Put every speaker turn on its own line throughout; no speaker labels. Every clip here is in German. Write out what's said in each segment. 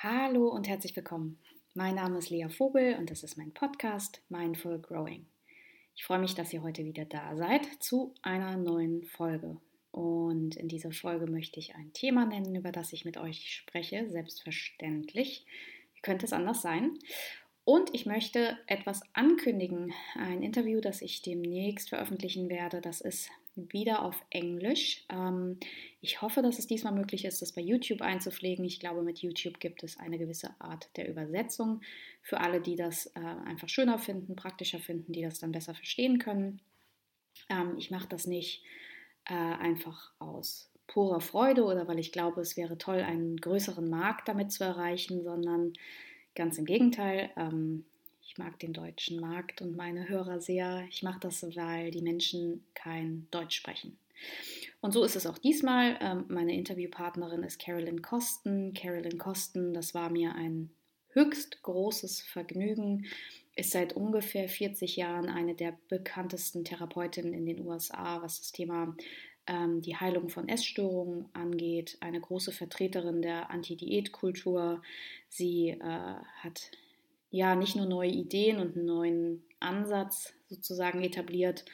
Hallo und herzlich willkommen. Mein Name ist Lea Vogel und das ist mein Podcast Mindful Growing. Ich freue mich, dass ihr heute wieder da seid zu einer neuen Folge. Und in dieser Folge möchte ich ein Thema nennen, über das ich mit euch spreche, selbstverständlich. Wie könnte es anders sein? Und ich möchte etwas ankündigen, ein Interview, das ich demnächst veröffentlichen werde. Das ist wieder auf Englisch. Ähm, ich hoffe, dass es diesmal möglich ist, das bei YouTube einzupflegen. Ich glaube, mit YouTube gibt es eine gewisse Art der Übersetzung für alle, die das äh, einfach schöner finden, praktischer finden, die das dann besser verstehen können. Ähm, ich mache das nicht äh, einfach aus purer Freude oder weil ich glaube, es wäre toll, einen größeren Markt damit zu erreichen, sondern ganz im Gegenteil. Ich mag den deutschen Markt und meine Hörer sehr. Ich mache das, weil die Menschen kein Deutsch sprechen. Und so ist es auch diesmal. Ähm, meine Interviewpartnerin ist Carolyn Kosten. Carolyn Kosten, das war mir ein höchst großes Vergnügen, ist seit ungefähr 40 Jahren eine der bekanntesten Therapeutinnen in den USA, was das Thema ähm, die Heilung von Essstörungen angeht. Eine große Vertreterin der Anti-Diät-Kultur. Sie äh, hat ja nicht nur neue Ideen und einen neuen Ansatz sozusagen etabliert,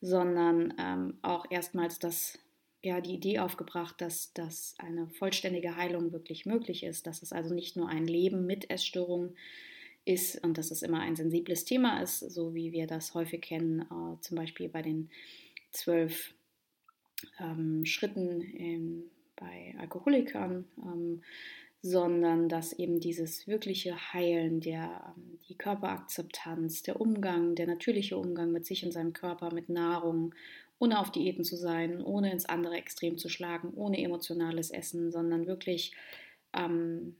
sondern ähm, auch erstmals das, ja, die Idee aufgebracht, dass, dass eine vollständige Heilung wirklich möglich ist, dass es also nicht nur ein Leben mit Essstörungen ist und dass es immer ein sensibles Thema ist, so wie wir das häufig kennen, äh, zum Beispiel bei den zwölf ähm, Schritten in, bei Alkoholikern. Ähm, sondern dass eben dieses wirkliche Heilen, der, ähm, die Körperakzeptanz, der Umgang, der natürliche Umgang mit sich und seinem Körper, mit Nahrung, ohne auf Diäten zu sein, ohne ins andere Extrem zu schlagen, ohne emotionales Essen, sondern wirklich ähm,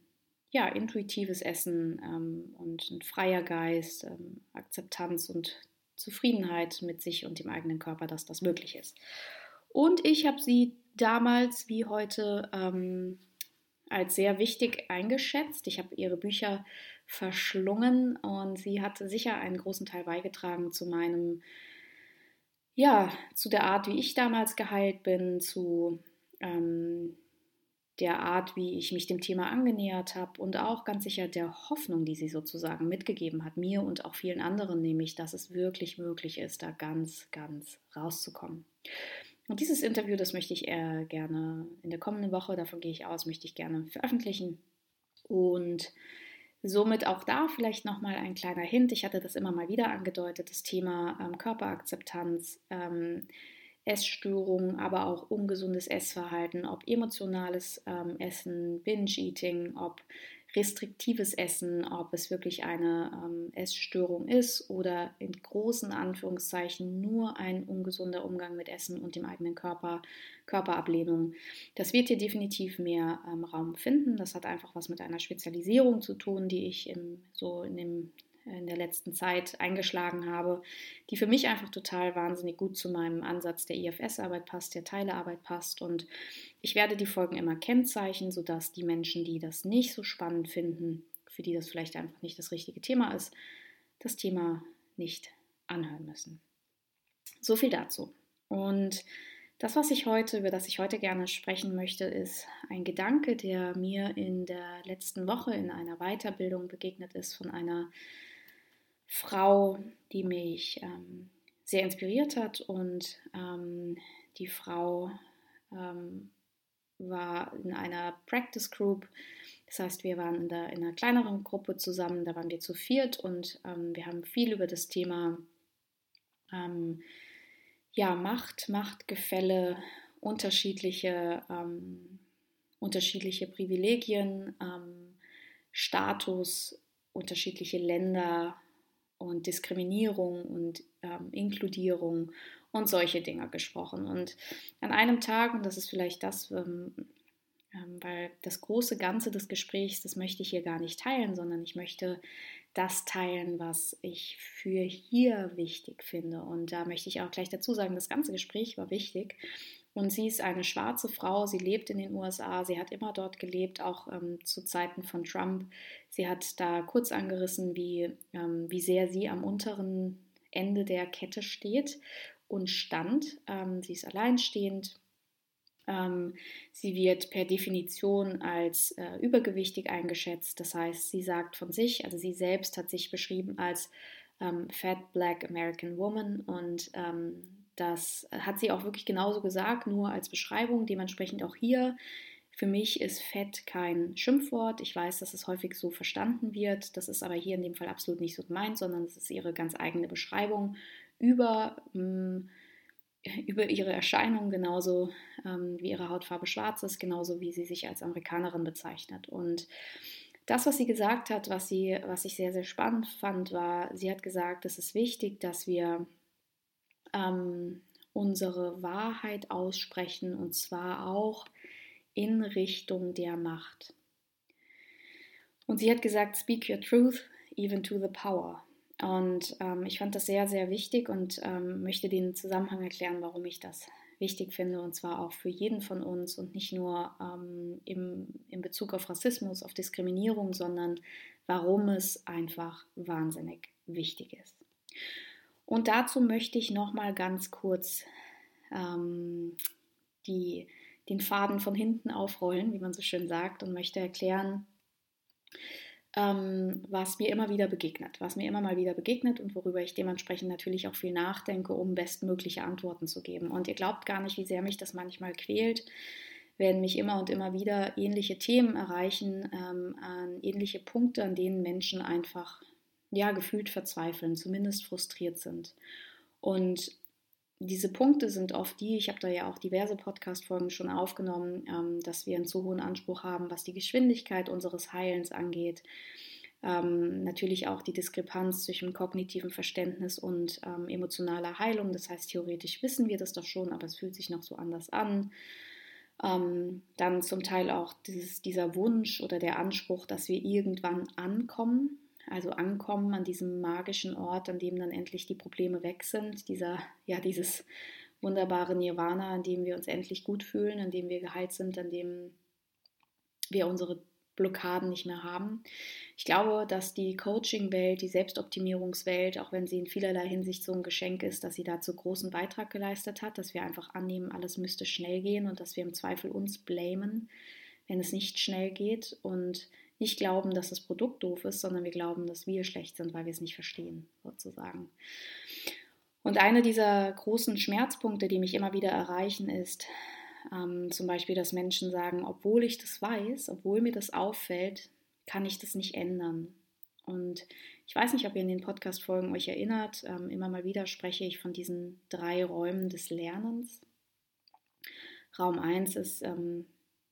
ja, intuitives Essen ähm, und ein freier Geist, ähm, Akzeptanz und Zufriedenheit mit sich und dem eigenen Körper, dass das möglich ist. Und ich habe sie damals wie heute ähm, als sehr wichtig eingeschätzt. Ich habe ihre Bücher verschlungen und sie hat sicher einen großen Teil beigetragen zu meinem, ja, zu der Art, wie ich damals geheilt bin, zu ähm, der Art, wie ich mich dem Thema angenähert habe und auch ganz sicher der Hoffnung, die sie sozusagen mitgegeben hat, mir und auch vielen anderen, nämlich, dass es wirklich möglich ist, da ganz, ganz rauszukommen. Und dieses Interview, das möchte ich eher gerne in der kommenden Woche, davon gehe ich aus, möchte ich gerne veröffentlichen. Und somit auch da vielleicht nochmal ein kleiner Hint. Ich hatte das immer mal wieder angedeutet, das Thema ähm, Körperakzeptanz, ähm, Essstörungen, aber auch ungesundes Essverhalten, ob emotionales ähm, Essen, Binge-Eating, ob restriktives Essen, ob es wirklich eine ähm, Essstörung ist oder in großen Anführungszeichen nur ein ungesunder Umgang mit Essen und dem eigenen Körper, Körperablehnung. Das wird hier definitiv mehr ähm, Raum finden. Das hat einfach was mit einer Spezialisierung zu tun, die ich im, so in dem in der letzten Zeit eingeschlagen habe, die für mich einfach total wahnsinnig gut zu meinem Ansatz der IFS-Arbeit passt, der Teilearbeit passt. Und ich werde die Folgen immer kennzeichnen, sodass die Menschen, die das nicht so spannend finden, für die das vielleicht einfach nicht das richtige Thema ist, das Thema nicht anhören müssen. So viel dazu. Und das, was ich heute, über das ich heute gerne sprechen möchte, ist ein Gedanke, der mir in der letzten Woche in einer Weiterbildung begegnet ist von einer Frau, die mich ähm, sehr inspiriert hat und ähm, die Frau ähm, war in einer Practice Group. Das heißt, wir waren in, der, in einer kleineren Gruppe zusammen, da waren wir zu viert und ähm, wir haben viel über das Thema ähm, ja, Macht, Machtgefälle, unterschiedliche, ähm, unterschiedliche Privilegien, Status, unterschiedliche Länder, und Diskriminierung und ähm, Inkludierung und solche Dinge gesprochen. Und an einem Tag, und das ist vielleicht das, ähm, ähm, weil das große Ganze des Gesprächs, das möchte ich hier gar nicht teilen, sondern ich möchte das teilen, was ich für hier wichtig finde. Und da möchte ich auch gleich dazu sagen, das ganze Gespräch war wichtig. Und sie ist eine schwarze Frau, sie lebt in den USA, sie hat immer dort gelebt, auch ähm, zu Zeiten von Trump. Sie hat da kurz angerissen, wie, ähm, wie sehr sie am unteren Ende der Kette steht und stand. Ähm, sie ist alleinstehend, Ähm, sie wird per Definition als äh, übergewichtig eingeschätzt. Das heißt, sie sagt von sich, also sie selbst hat sich beschrieben als ähm, Fat Black American Woman und ähm, das hat sie auch wirklich genauso gesagt, nur als Beschreibung. Dementsprechend auch hier. Für mich ist Fett kein Schimpfwort. Ich weiß, dass es häufig so verstanden wird. Das ist aber hier in dem Fall absolut nicht so gemeint, sondern es ist ihre ganz eigene Beschreibung über mm, über ihre Erscheinung, genauso ähm, wie ihre Hautfarbe schwarz ist, genauso wie sie sich als Amerikanerin bezeichnet. Und das, was sie gesagt hat, was, sie, was ich sehr, sehr spannend fand, war, sie hat gesagt, es ist wichtig, dass wir ähm, unsere Wahrheit aussprechen und zwar auch in Richtung der Macht. Und sie hat gesagt, speak your truth, even to the power. Und ähm, ich fand das sehr, sehr wichtig und ähm, möchte den Zusammenhang erklären, warum ich das wichtig finde, und zwar auch für jeden von uns und nicht nur ähm, im, in Bezug auf Rassismus, auf Diskriminierung, sondern warum es einfach wahnsinnig wichtig ist. Und dazu möchte ich nochmal ganz kurz ähm, die, den Faden von hinten aufrollen, wie man so schön sagt, und möchte erklären, ähm, was mir immer wieder begegnet, was mir immer mal wieder begegnet und worüber ich dementsprechend natürlich auch viel nachdenke, um bestmögliche Antworten zu geben. Und ihr glaubt gar nicht, wie sehr mich das manchmal quält, wenn mich immer und immer wieder ähnliche Themen erreichen, ähm, an ähnliche Punkte, an denen Menschen einfach ja gefühlt verzweifeln, zumindest frustriert sind. Und diese Punkte sind oft die, ich habe da ja auch diverse Podcast-Folgen schon aufgenommen, ähm, dass wir einen zu hohen Anspruch haben, was die Geschwindigkeit unseres Heilens angeht. Ähm, natürlich auch die Diskrepanz zwischen kognitiven Verständnis und ähm, emotionaler Heilung. Das heißt, theoretisch wissen wir das doch schon, aber es fühlt sich noch so anders an. Ähm, dann zum Teil auch dieses, dieser Wunsch oder der Anspruch, dass wir irgendwann ankommen also ankommen an diesem magischen Ort, an dem dann endlich die Probleme weg sind, dieser, ja, dieses wunderbare Nirvana, an dem wir uns endlich gut fühlen, an dem wir geheilt sind, an dem wir unsere Blockaden nicht mehr haben. Ich glaube, dass die Coaching-Welt, die Selbstoptimierungswelt, auch wenn sie in vielerlei Hinsicht so ein Geschenk ist, dass sie dazu großen Beitrag geleistet hat, dass wir einfach annehmen, alles müsste schnell gehen und dass wir im Zweifel uns blamen, wenn es nicht schnell geht und nicht glauben, dass das Produkt doof ist, sondern wir glauben, dass wir schlecht sind, weil wir es nicht verstehen, sozusagen. Und einer dieser großen Schmerzpunkte, die mich immer wieder erreichen, ist ähm, zum Beispiel, dass Menschen sagen, obwohl ich das weiß, obwohl mir das auffällt, kann ich das nicht ändern. Und ich weiß nicht, ob ihr in den Podcast-Folgen euch erinnert, ähm, immer mal wieder spreche ich von diesen drei Räumen des Lernens. Raum 1 ist, ähm,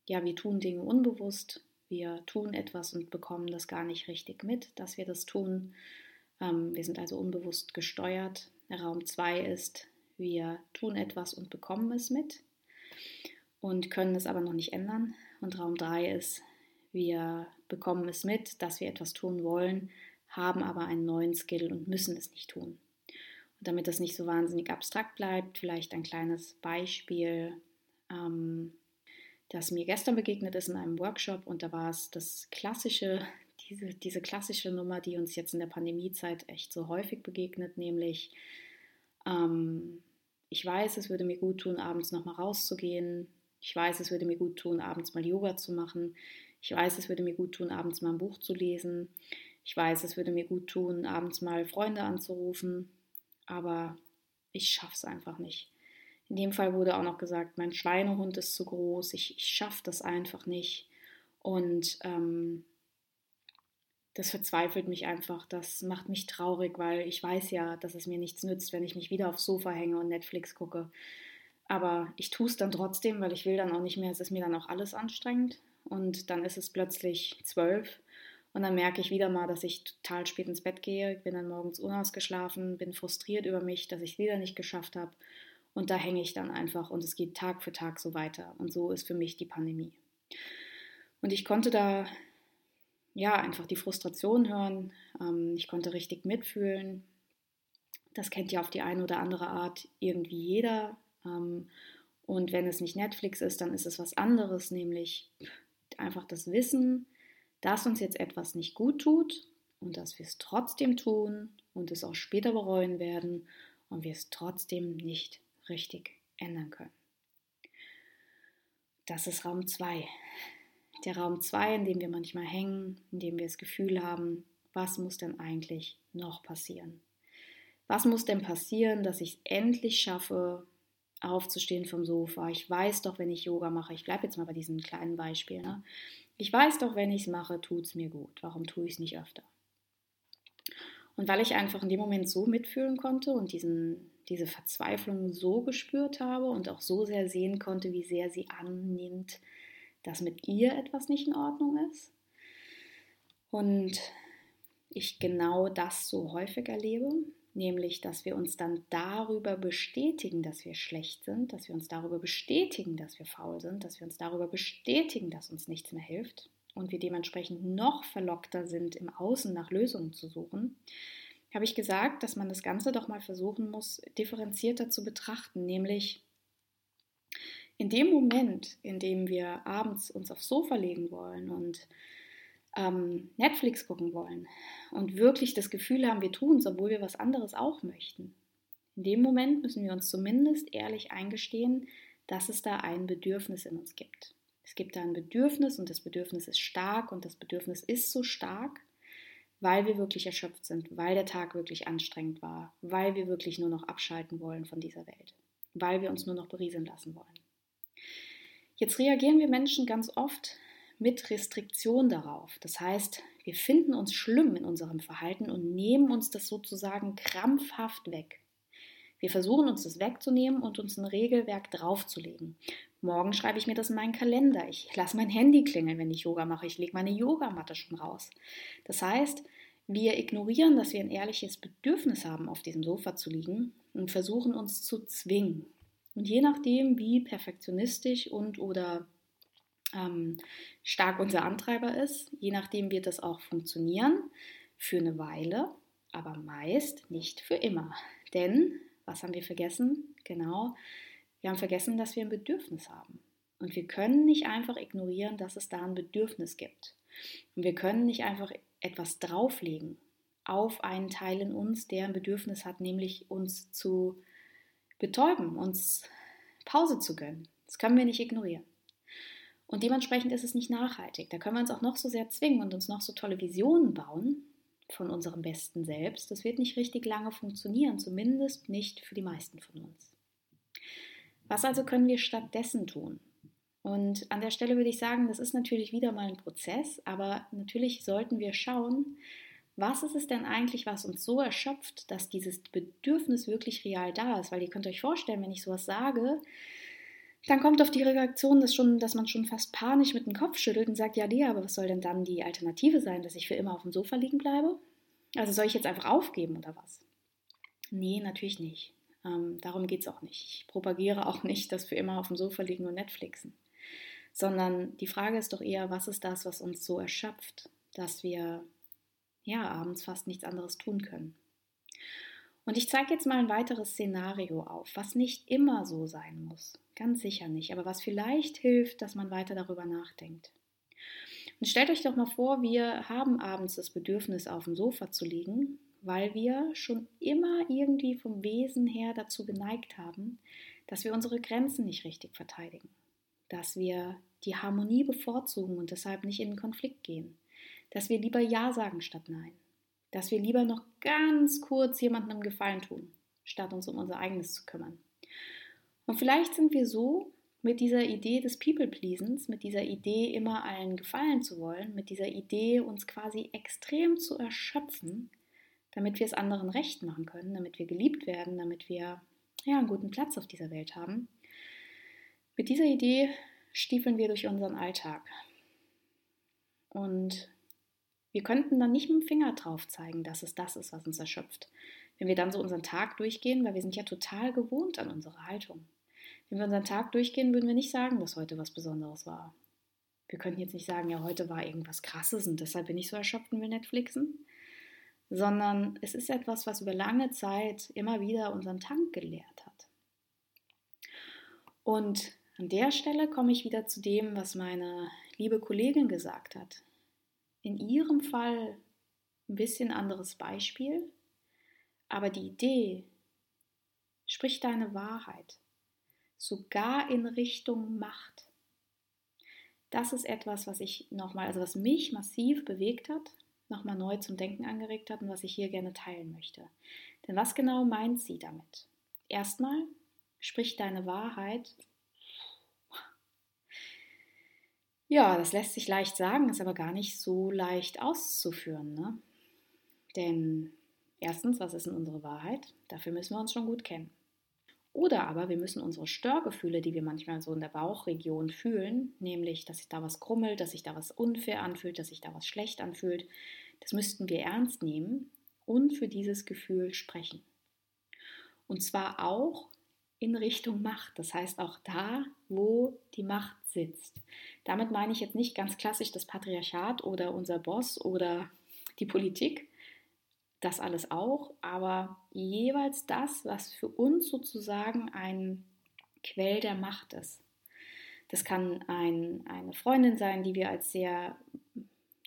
ja, wir tun Dinge unbewusst. Wir tun etwas und bekommen das gar nicht richtig mit, dass wir das tun. Ähm, wir sind also unbewusst gesteuert. Raum 2 ist, wir tun etwas und bekommen es mit und können es aber noch nicht ändern. Und Raum 3 ist, wir bekommen es mit, dass wir etwas tun wollen, haben aber einen neuen Skill und müssen es nicht tun. Und damit das nicht so wahnsinnig abstrakt bleibt, vielleicht ein kleines Beispiel. Ähm, das mir gestern begegnet ist in einem Workshop und da war es das klassische, diese, diese klassische Nummer, die uns jetzt in der Pandemiezeit echt so häufig begegnet, nämlich ähm, ich weiß, es würde mir gut tun, abends nochmal rauszugehen. Ich weiß, es würde mir gut tun, abends mal Yoga zu machen. Ich weiß, es würde mir gut tun, abends mal ein Buch zu lesen. Ich weiß, es würde mir gut tun, abends mal Freunde anzurufen. Aber ich schaffe es einfach nicht. In dem Fall wurde auch noch gesagt, mein Schweinehund ist zu groß, ich, ich schaffe das einfach nicht. Und ähm, das verzweifelt mich einfach, das macht mich traurig, weil ich weiß ja, dass es mir nichts nützt, wenn ich mich wieder aufs Sofa hänge und Netflix gucke. Aber ich tue es dann trotzdem, weil ich will dann auch nicht mehr, es ist mir dann auch alles anstrengend. Und dann ist es plötzlich zwölf und dann merke ich wieder mal, dass ich total spät ins Bett gehe. Bin dann morgens unausgeschlafen, bin frustriert über mich, dass ich es wieder nicht geschafft habe. Und da hänge ich dann einfach und es geht Tag für Tag so weiter. Und so ist für mich die Pandemie. Und ich konnte da ja einfach die Frustration hören. Ähm, ich konnte richtig mitfühlen. Das kennt ja auf die eine oder andere Art irgendwie jeder. Ähm, und wenn es nicht Netflix ist, dann ist es was anderes, nämlich einfach das Wissen, dass uns jetzt etwas nicht gut tut und dass wir es trotzdem tun und es auch später bereuen werden und wir es trotzdem nicht richtig ändern können. das ist Raum 2. Der Raum 2, in dem wir manchmal hängen, in dem wir das Gefühl haben, was muss denn eigentlich noch passieren? Was muss denn passieren, dass ich es endlich schaffe, aufzustehen vom Sofa? Ich weiß doch, wenn ich Yoga mache, ich bleibe jetzt mal bei diesem kleinen Beispiel, ne? ich weiß doch, wenn ich es mache, tut es mir gut. Warum tue ich es nicht öfter? Und weil ich einfach in dem Moment so mitfühlen konnte und diesen, diese Verzweiflung so gespürt habe und auch so sehr sehen konnte, wie sehr sie annimmt, dass mit ihr etwas nicht in Ordnung ist. Und ich genau das so häufig erlebe, nämlich dass wir uns dann darüber bestätigen, dass wir schlecht sind, dass wir uns darüber bestätigen, dass wir faul sind, dass wir uns darüber bestätigen, dass uns nichts mehr hilft und wir dementsprechend noch verlockter sind, im Außen nach Lösungen zu suchen, habe ich gesagt, dass man das Ganze doch mal versuchen muss, differenzierter zu betrachten, nämlich in dem Moment, in dem wir abends uns aufs Sofa legen wollen und ähm, Netflix gucken wollen und wirklich das Gefühl haben, wir tun es, obwohl wir was anderes auch möchten. In dem Moment müssen wir uns zumindest ehrlich eingestehen, dass es da ein Bedürfnis in uns gibt. Es gibt da ein Bedürfnis und das Bedürfnis ist stark und das Bedürfnis ist so stark, weil wir wirklich erschöpft sind, weil der Tag wirklich anstrengend war, weil wir wirklich nur noch abschalten wollen von dieser Welt, weil wir uns nur noch berieseln lassen wollen. Jetzt reagieren wir Menschen ganz oft mit Restriktion darauf. Das heißt, wir finden uns schlimm in unserem Verhalten und nehmen uns das sozusagen krampfhaft weg. Wir versuchen uns das wegzunehmen und uns ein Regelwerk draufzulegen. Morgen schreibe ich mir das in meinen Kalender. Ich lasse mein Handy klingeln, wenn ich Yoga mache. Ich lege meine Yogamatte schon raus. Das heißt, wir ignorieren, dass wir ein ehrliches Bedürfnis haben, auf diesem Sofa zu liegen und versuchen uns zu zwingen. Und je nachdem, wie perfektionistisch und oder ähm, stark unser Antreiber ist. Je nachdem wird das auch funktionieren für eine Weile, aber meist nicht für immer. Denn, was haben wir vergessen? Genau, wir haben vergessen, dass wir ein Bedürfnis haben. Und wir können nicht einfach ignorieren, dass es da ein Bedürfnis gibt. Und wir können nicht einfach etwas drauflegen auf einen Teil in uns, der ein Bedürfnis hat, nämlich uns zu betäuben, uns Pause zu gönnen. Das können wir nicht ignorieren. Und dementsprechend ist es nicht nachhaltig. Da können wir uns auch noch so sehr zwingen und uns noch so tolle Visionen bauen von unserem besten Selbst. Das wird nicht richtig lange funktionieren, zumindest nicht für die meisten von uns. Was also können wir stattdessen tun? Und an der Stelle würde ich sagen, das ist natürlich wieder mal ein Prozess, aber natürlich sollten wir schauen, was ist es denn eigentlich, was uns so erschöpft, dass dieses Bedürfnis wirklich real da ist? Weil ihr könnt euch vorstellen, wenn ich sowas sage, dann kommt auf die Reaktion, dass, schon, dass man schon fast panisch mit dem Kopf schüttelt und sagt, ja, Lea, aber was soll denn dann die Alternative sein, dass ich für immer auf dem Sofa liegen bleibe? Also soll ich jetzt einfach aufgeben oder was? Nee, natürlich nicht. Ähm, darum geht es auch nicht. Ich propagiere auch nicht, dass für immer auf dem Sofa liegen und Netflixen. Sondern die Frage ist doch eher, was ist das, was uns so erschöpft, dass wir ja abends fast nichts anderes tun können. Und ich zeige jetzt mal ein weiteres Szenario auf, was nicht immer so sein muss. Ganz sicher nicht, aber was vielleicht hilft, dass man weiter darüber nachdenkt. Und stellt euch doch mal vor, wir haben abends das Bedürfnis, auf dem Sofa zu liegen, weil wir schon immer irgendwie vom Wesen her dazu geneigt haben, dass wir unsere Grenzen nicht richtig verteidigen, dass wir die Harmonie bevorzugen und deshalb nicht in den Konflikt gehen, dass wir lieber Ja sagen statt Nein, dass wir lieber noch ganz kurz jemandem Gefallen tun, statt uns um unser eigenes zu kümmern. Und vielleicht sind wir so mit dieser Idee des People-Pleasens, mit dieser Idee, immer allen gefallen zu wollen, mit dieser Idee, uns quasi extrem zu erschöpfen, damit wir es anderen recht machen können, damit wir geliebt werden, damit wir ja, einen guten Platz auf dieser Welt haben. Mit dieser Idee stiefeln wir durch unseren Alltag. Und wir könnten dann nicht mit dem Finger drauf zeigen, dass es das ist, was uns erschöpft. Wenn wir dann so unseren Tag durchgehen, weil wir sind ja total gewohnt an unsere Haltung. Wenn wir unseren Tag durchgehen, würden wir nicht sagen, dass heute was Besonderes war. Wir könnten jetzt nicht sagen, ja, heute war irgendwas Krasses und deshalb bin ich so erschöpft und will Netflixen. Sondern es ist etwas, was über lange Zeit immer wieder unseren Tank geleert hat. Und an der Stelle komme ich wieder zu dem, was meine liebe Kollegin gesagt hat in ihrem Fall ein bisschen anderes Beispiel, aber die Idee, sprich deine Wahrheit, sogar in Richtung Macht. das ist etwas, was ich nochmal, also was mich massiv bewegt hat, nochmal neu zum Denken angeregt hat und was ich hier gerne teilen möchte. Denn was genau meint sie damit? Erstmal, sprich deine Wahrheit. Ja, das lässt sich leicht sagen, ist aber gar nicht so leicht auszuführen. Ne? Denn erstens, was ist denn unsere Wahrheit? Dafür müssen wir uns schon gut kennen. Oder aber wir müssen unsere Störgefühle, die wir manchmal so in der Bauchregion fühlen, nämlich, dass sich da was krummelt, dass sich da was unfair anfühlt, dass sich da was schlecht anfühlt, das müssten wir ernst nehmen und für dieses Gefühl sprechen. Und zwar auch in Richtung Macht, das heißt auch da, wo die Macht sitzt. Damit meine ich jetzt nicht ganz klassisch das Patriarchat oder unser Boss oder die Politik, das alles auch, aber jeweils das, was für uns sozusagen ein Quell der Macht ist. Das kann ein, eine Freundin sein, die wir als sehr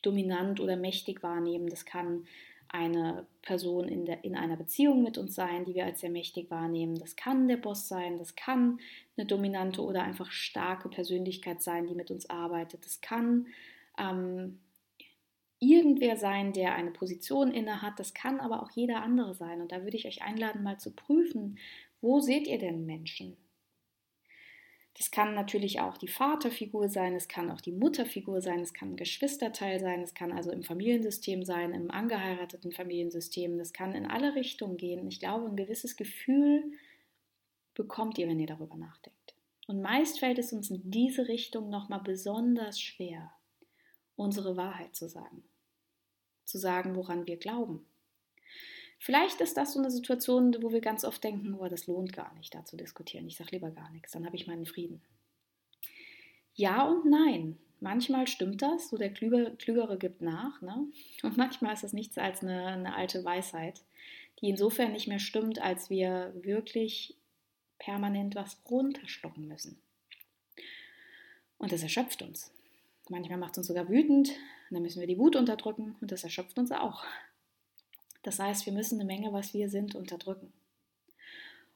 dominant oder mächtig wahrnehmen. Das kann eine Person in, der, in einer Beziehung mit uns sein, die wir als sehr mächtig wahrnehmen. Das kann der Boss sein, das kann eine dominante oder einfach starke Persönlichkeit sein, die mit uns arbeitet. Das kann ähm, irgendwer sein, der eine Position inne hat. Das kann aber auch jeder andere sein. Und da würde ich euch einladen, mal zu prüfen, wo seht ihr denn Menschen? Das kann natürlich auch die Vaterfigur sein, es kann auch die Mutterfigur sein, es kann ein Geschwisterteil sein, es kann also im Familiensystem sein, im angeheirateten Familiensystem, das kann in alle Richtungen gehen. Ich glaube, ein gewisses Gefühl bekommt ihr, wenn ihr darüber nachdenkt. Und meist fällt es uns in diese Richtung nochmal besonders schwer unsere Wahrheit zu sagen. Zu sagen, woran wir glauben. Vielleicht ist das so eine Situation, wo wir ganz oft denken, oh, das lohnt gar nicht, da zu diskutieren. Ich sage lieber gar nichts, dann habe ich meinen Frieden. Ja und nein. Manchmal stimmt das, so der Klügere, gibt nach. Ne? Und manchmal ist das nichts als eine, eine alte Weisheit, die insofern nicht mehr stimmt, als wir wirklich permanent was runterschlucken müssen. Und das erschöpft uns. Manchmal macht es uns sogar wütend, und dann müssen wir die Wut unterdrücken und das erschöpft uns auch. Das heißt, wir müssen eine Menge, was wir sind, unterdrücken.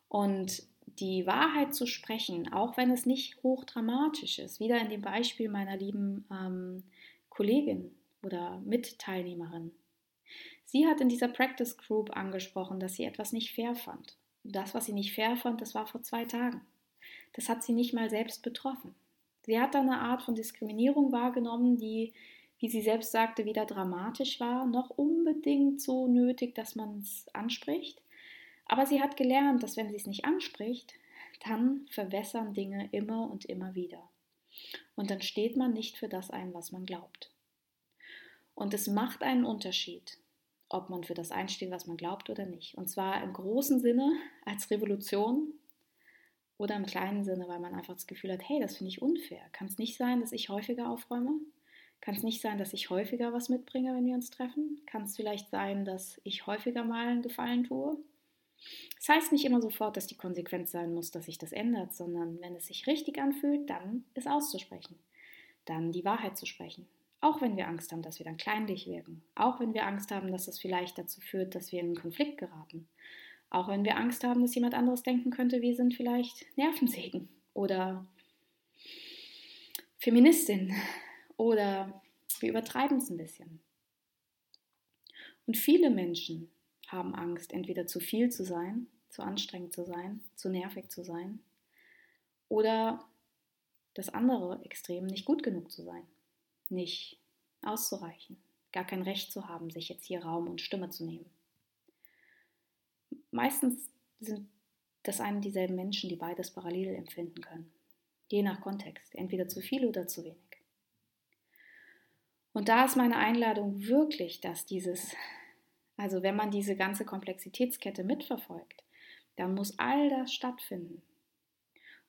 Und die Wahrheit zu sprechen, auch wenn es nicht hochdramatisch ist, wieder in dem Beispiel meiner lieben ähm, Kollegin oder Mitteilnehmerin. Sie hat in dieser Practice Group angesprochen, dass sie etwas nicht fair fand. Das, was sie nicht fair fand, das war vor zwei Tagen. Das hat sie nicht mal selbst betroffen. Sie hat da eine Art von Diskriminierung wahrgenommen, die, wie sie selbst sagte, weder dramatisch war, noch unbedingt so nötig, dass man es anspricht. Aber sie hat gelernt, dass wenn sie es nicht anspricht, dann verwässern Dinge immer und immer wieder. Und dann steht man nicht für das ein, was man glaubt. Und es macht einen Unterschied, ob man für das einsteht, was man glaubt oder nicht. Und zwar im großen Sinne als Revolution oder im kleinen Sinne, weil man einfach das Gefühl hat, hey, das finde ich unfair. Kann es nicht sein, dass ich häufiger aufräume? Kann es nicht sein, dass ich häufiger was mitbringe, wenn wir uns treffen? Kann es vielleicht sein, dass ich häufiger mal einen Gefallen tue? Das heißt nicht immer sofort, dass die Konsequenz sein muss, dass sich das ändert, sondern wenn es sich richtig anfühlt, dann es auszusprechen. Dann die Wahrheit zu sprechen. Auch wenn wir Angst haben, dass wir dann kleinlich wirken. Auch wenn wir Angst haben, dass es vielleicht dazu führt, dass wir in einen Konflikt geraten. Auch wenn wir Angst haben, dass jemand anderes denken könnte, wir sind vielleicht Nervensägen oder Feministin oder wir übertreiben es ein bisschen. Und viele Menschen haben Angst, entweder zu viel zu sein, zu anstrengend zu sein, zu nervig zu sein oder das andere Extrem nicht gut genug zu sein, nicht auszureichen, gar kein Recht zu haben, sich jetzt hier Raum und Stimme zu nehmen meistens sind das einen dieselben Menschen, die beides parallel empfinden können. Je nach Kontext, entweder zu viel oder zu wenig. Und da ist meine Einladung wirklich, dass dieses, also wenn man diese ganze Komplexitätskette mitverfolgt, dann muss all das stattfinden.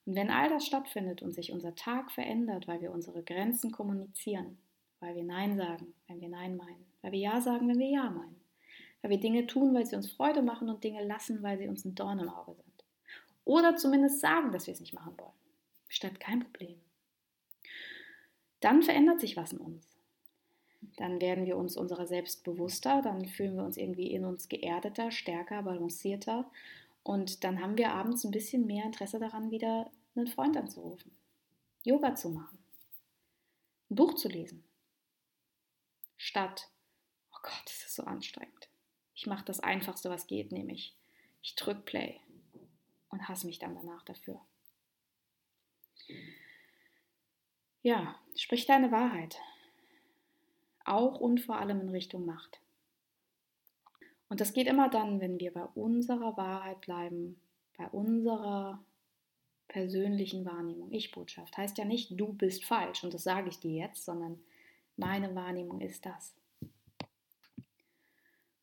Und wenn all das stattfindet und sich unser Tag verändert, weil wir unsere Grenzen kommunizieren, weil wir Nein sagen, wenn wir Nein meinen, weil wir Ja sagen, wenn wir Ja meinen, weil wir Dinge tun, weil sie uns Freude machen und Dinge lassen, weil sie uns ein Dorn im Auge sind. Oder zumindest sagen, dass wir es nicht machen wollen. Statt kein Problem. Dann verändert sich was in uns. Dann werden wir uns unserer selbst bewusster, dann fühlen wir uns irgendwie in uns geerdeter, stärker, balancierter und dann haben wir abends ein bisschen mehr Interesse daran, wieder einen Freund anzurufen, Yoga zu machen, ein Buch zu lesen. Statt, oh Gott, das ist so anstrengend. Ich mache das Einfachste, was geht, nämlich ich drücke Play und hasse mich dann danach dafür. Ja, sprich deine Wahrheit. Auch und vor allem in Richtung Macht. Und das geht immer dann, wenn wir bei unserer Wahrheit bleiben, bei unserer persönlichen Wahrnehmung. Ich-Botschaft heißt ja nicht, du bist falsch und das sage ich dir jetzt, sondern meine Wahrnehmung ist das.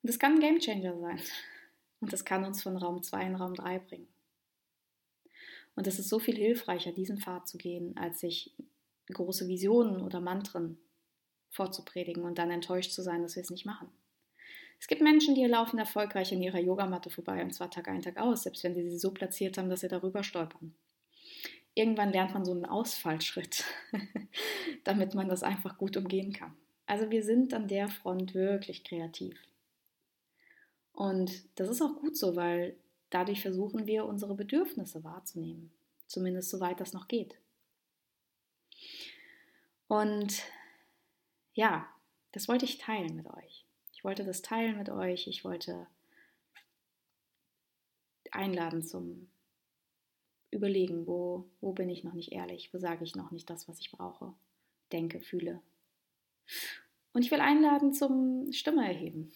Das kann ein Gamechanger sein. Und das kann uns von Raum 2 in Raum 3 bringen. Und es ist so viel hilfreicher, diesen Pfad zu gehen, als sich große Visionen oder Mantren vorzupredigen und dann enttäuscht zu sein, dass wir es nicht machen. Es gibt Menschen, die laufen erfolgreich in ihrer Yogamatte vorbei und zwar Tag ein, Tag aus, selbst wenn sie sie so platziert haben, dass sie darüber stolpern. Irgendwann lernt man so einen Ausfallschritt, damit man das einfach gut umgehen kann. Also wir sind an der Front wirklich kreativ. Und das ist auch gut so, weil dadurch versuchen wir, unsere Bedürfnisse wahrzunehmen. Zumindest soweit das noch geht. Und ja, das wollte ich teilen mit euch. Ich wollte das teilen mit euch. Ich wollte einladen zum Überlegen, wo, wo bin ich noch nicht ehrlich, wo sage ich noch nicht das, was ich brauche, denke, fühle. Und ich will einladen zum Stimme erheben,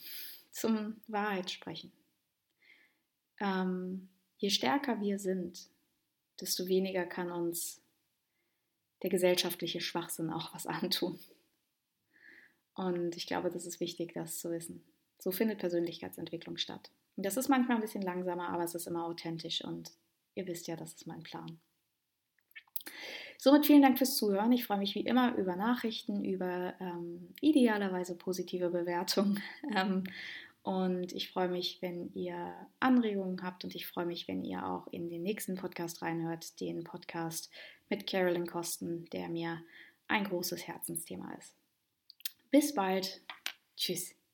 zum Wahrheit sprechen. Ähm, je stärker wir sind, desto weniger kann uns der gesellschaftliche Schwachsinn auch was antun. Und ich glaube, das ist wichtig, das zu wissen. So findet Persönlichkeitsentwicklung statt. Und das ist manchmal ein bisschen langsamer, aber es ist immer authentisch und ihr wisst ja, das ist mein Plan. Somit vielen Dank fürs Zuhören. Ich freue mich wie immer über Nachrichten, über ähm, idealerweise positive Bewertungen. Ähm, und ich freue mich, wenn ihr Anregungen habt und ich freue mich, wenn ihr auch in den nächsten Podcast reinhört, den Podcast mit Carolyn Kosten, der mir ein großes Herzensthema ist. Bis bald. Tschüss.